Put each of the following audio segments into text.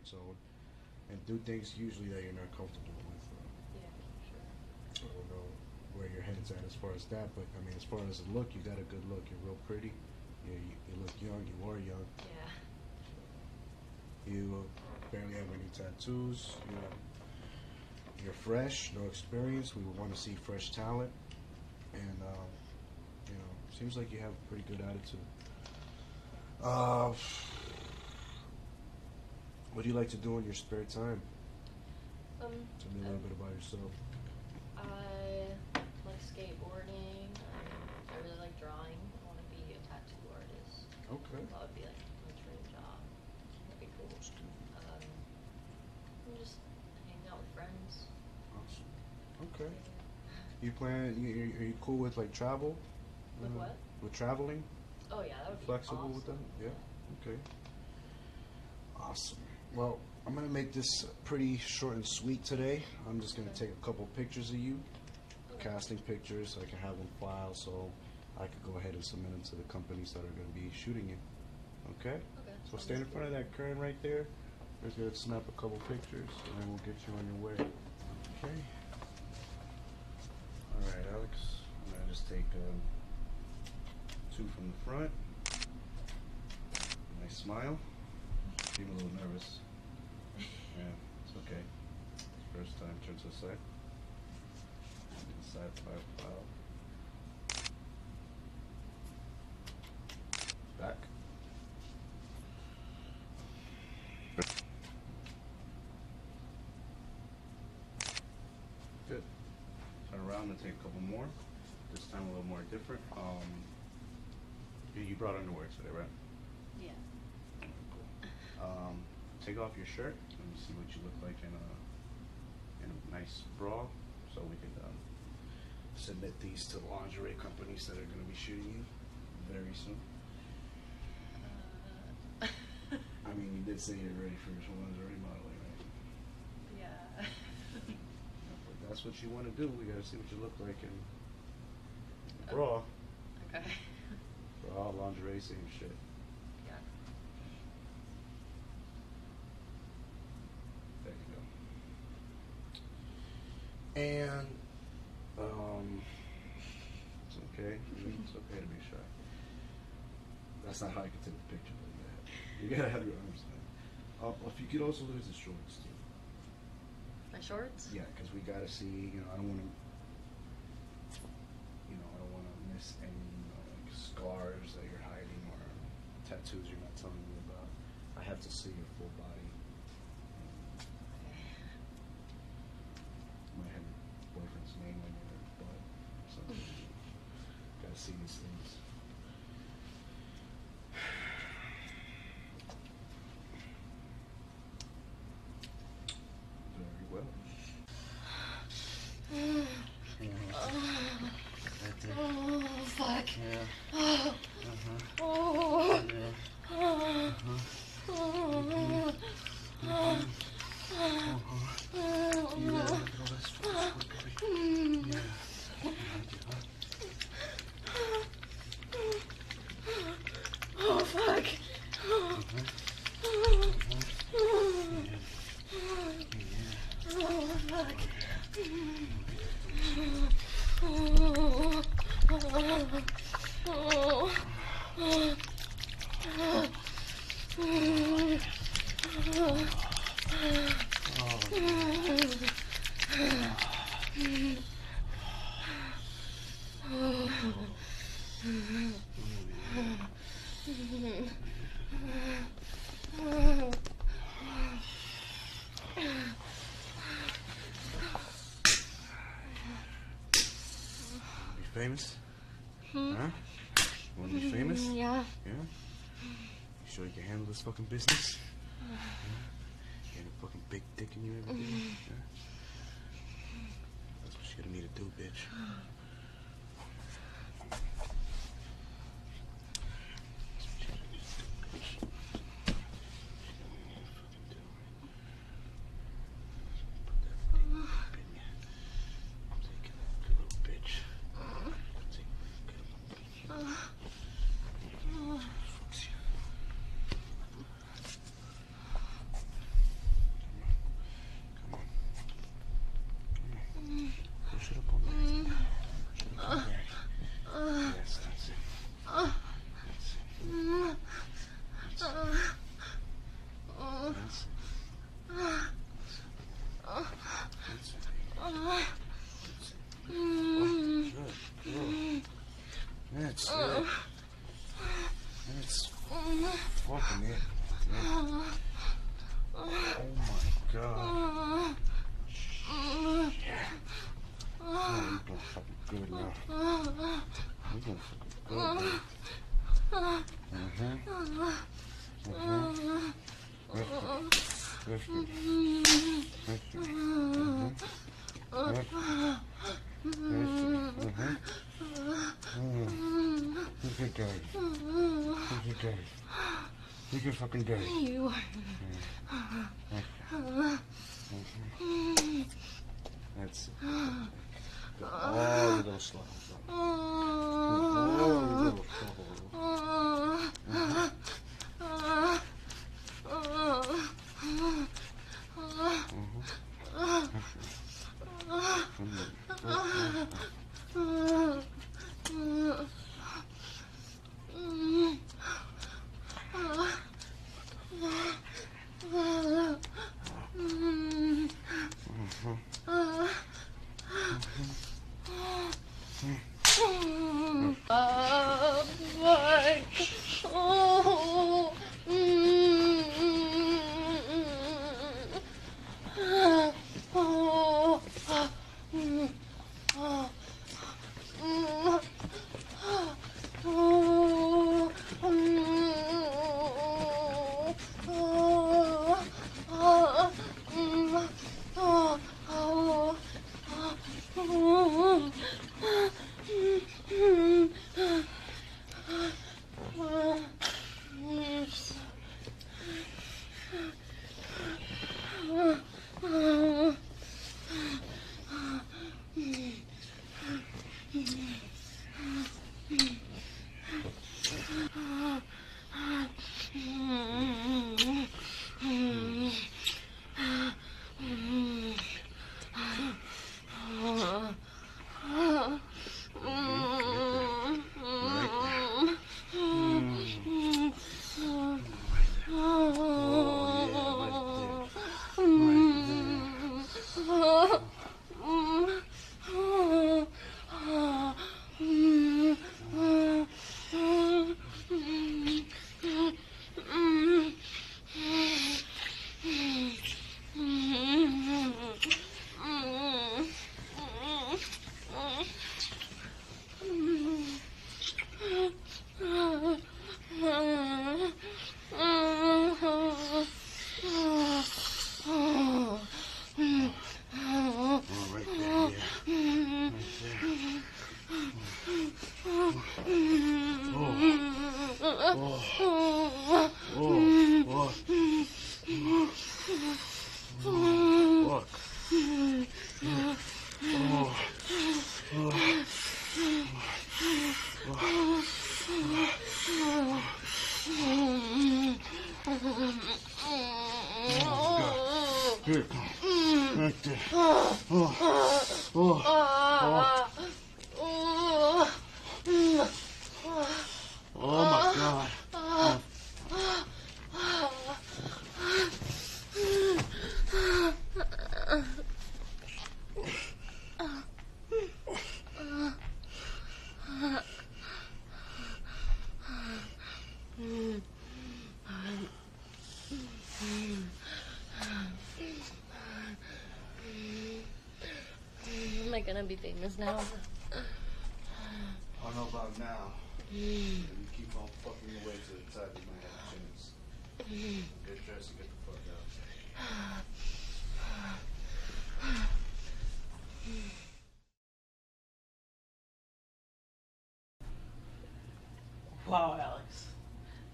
comfort zone and do things usually that you're not comfortable with. Uh, Yeah, sure. I don't know where your head's at as far as that, but I mean, as far as the look, you got a good look. You're real pretty. You, you, you look young. You are young. Yeah. You barely have any tattoos. You know, you're fresh, no experience. We would want to see fresh talent, and um, you know, seems like you have a pretty good attitude. Uh, what do you like to do in your spare time? Um, Tell me a little bit about yourself. I like skateboarding. I, I really like drawing. I want to be a tattoo artist. Okay. That would be like my dream job. That'd be cool. Um, and just hang out with friends. Awesome. Okay. You plan? You, are you cool with like travel? With Uh, what? With traveling? Oh yeah, that would be Flexible with awesome. that? Yeah. Okay. Awesome. Well, I'm gonna make this pretty short and sweet today. I'm just gonna take a couple pictures of you, casting pictures, so I can have them filed, so I could go ahead and submit them to the companies that are gonna be shooting you. Okay. Okay. So stand in front of that curtain right there. We're gonna snap a couple pictures, and then we'll get you on your way. Okay. All right, Alex. I'm gonna just take um, two from the front. Nice smile. Seem a little nervous. Yeah, it's okay. First time. Turn to the side. Side profile. Back. Good. Turn around and take a couple more. This time a little more different. Um, you brought underwear today, right? Yeah. Um, take off your shirt. Let me see what you look like in a in a nice bra, so we can um, submit these to lingerie companies that are going to be shooting you very soon. Uh, I mean, you did say you're ready for your lingerie modeling, right? yeah. But that's what you want to do. We got to see what you look like in bra. okay. Bra, lingerie, same shit. Yeah. There you go. And um, it's okay. It's okay to be shy. That's not how you can take the picture like that. You gotta have your arms down. Uh, if you could also lose the shorts too. My shorts? Yeah, because we gotta see. You know, I don't want to. You know, I don't want to miss any you know, like scars that you're hiding or tattoos you're not telling me about. I have to see your full body. You might have your boyfriend's name on your butt or something. See these things. Very well. Oh, fuck. Yeah. Oh. Uh-huh. Oh. Yeah. Oh. Oh. Oh. Oh. Yeah, look at all that stress, baby. Yeah. Oh, fuck. Oh. Oh, fuck. Oh. Oh. Be famous? Hmm. Huh? You wanna be famous? Yeah. Yeah? You sure you can handle this fucking business? Yeah? Get a fucking big dick in you every day? Yeah? That's what you're gonna need to do, bitch. Good now. You doing fucking good, babe. Lift it. Lift it. Lift it. Lift it. Lift it. Look at daddy. Look at daddy. Look at fucking daddy. You are. That's the little slow. All the Oh, Oh, oh, oh, oh. Look. Oh, oh. Here, right there. Oh, oh, oh my God. Am I gonna be famous now? I don't know about now. If you keep on fucking your way to the top, you might have a chance. Get dressed and get the fuck out. Wow, Alex,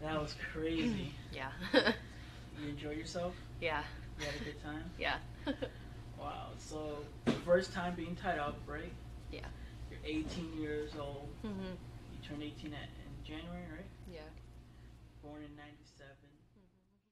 that was crazy. Yeah. you enjoy yourself? yeah. You had a good time? Yeah. Wow. So, first time being tied up, right? Yeah. You're 18 years old. hmm You turned 18 at, in January, right? Yeah. Born in 96.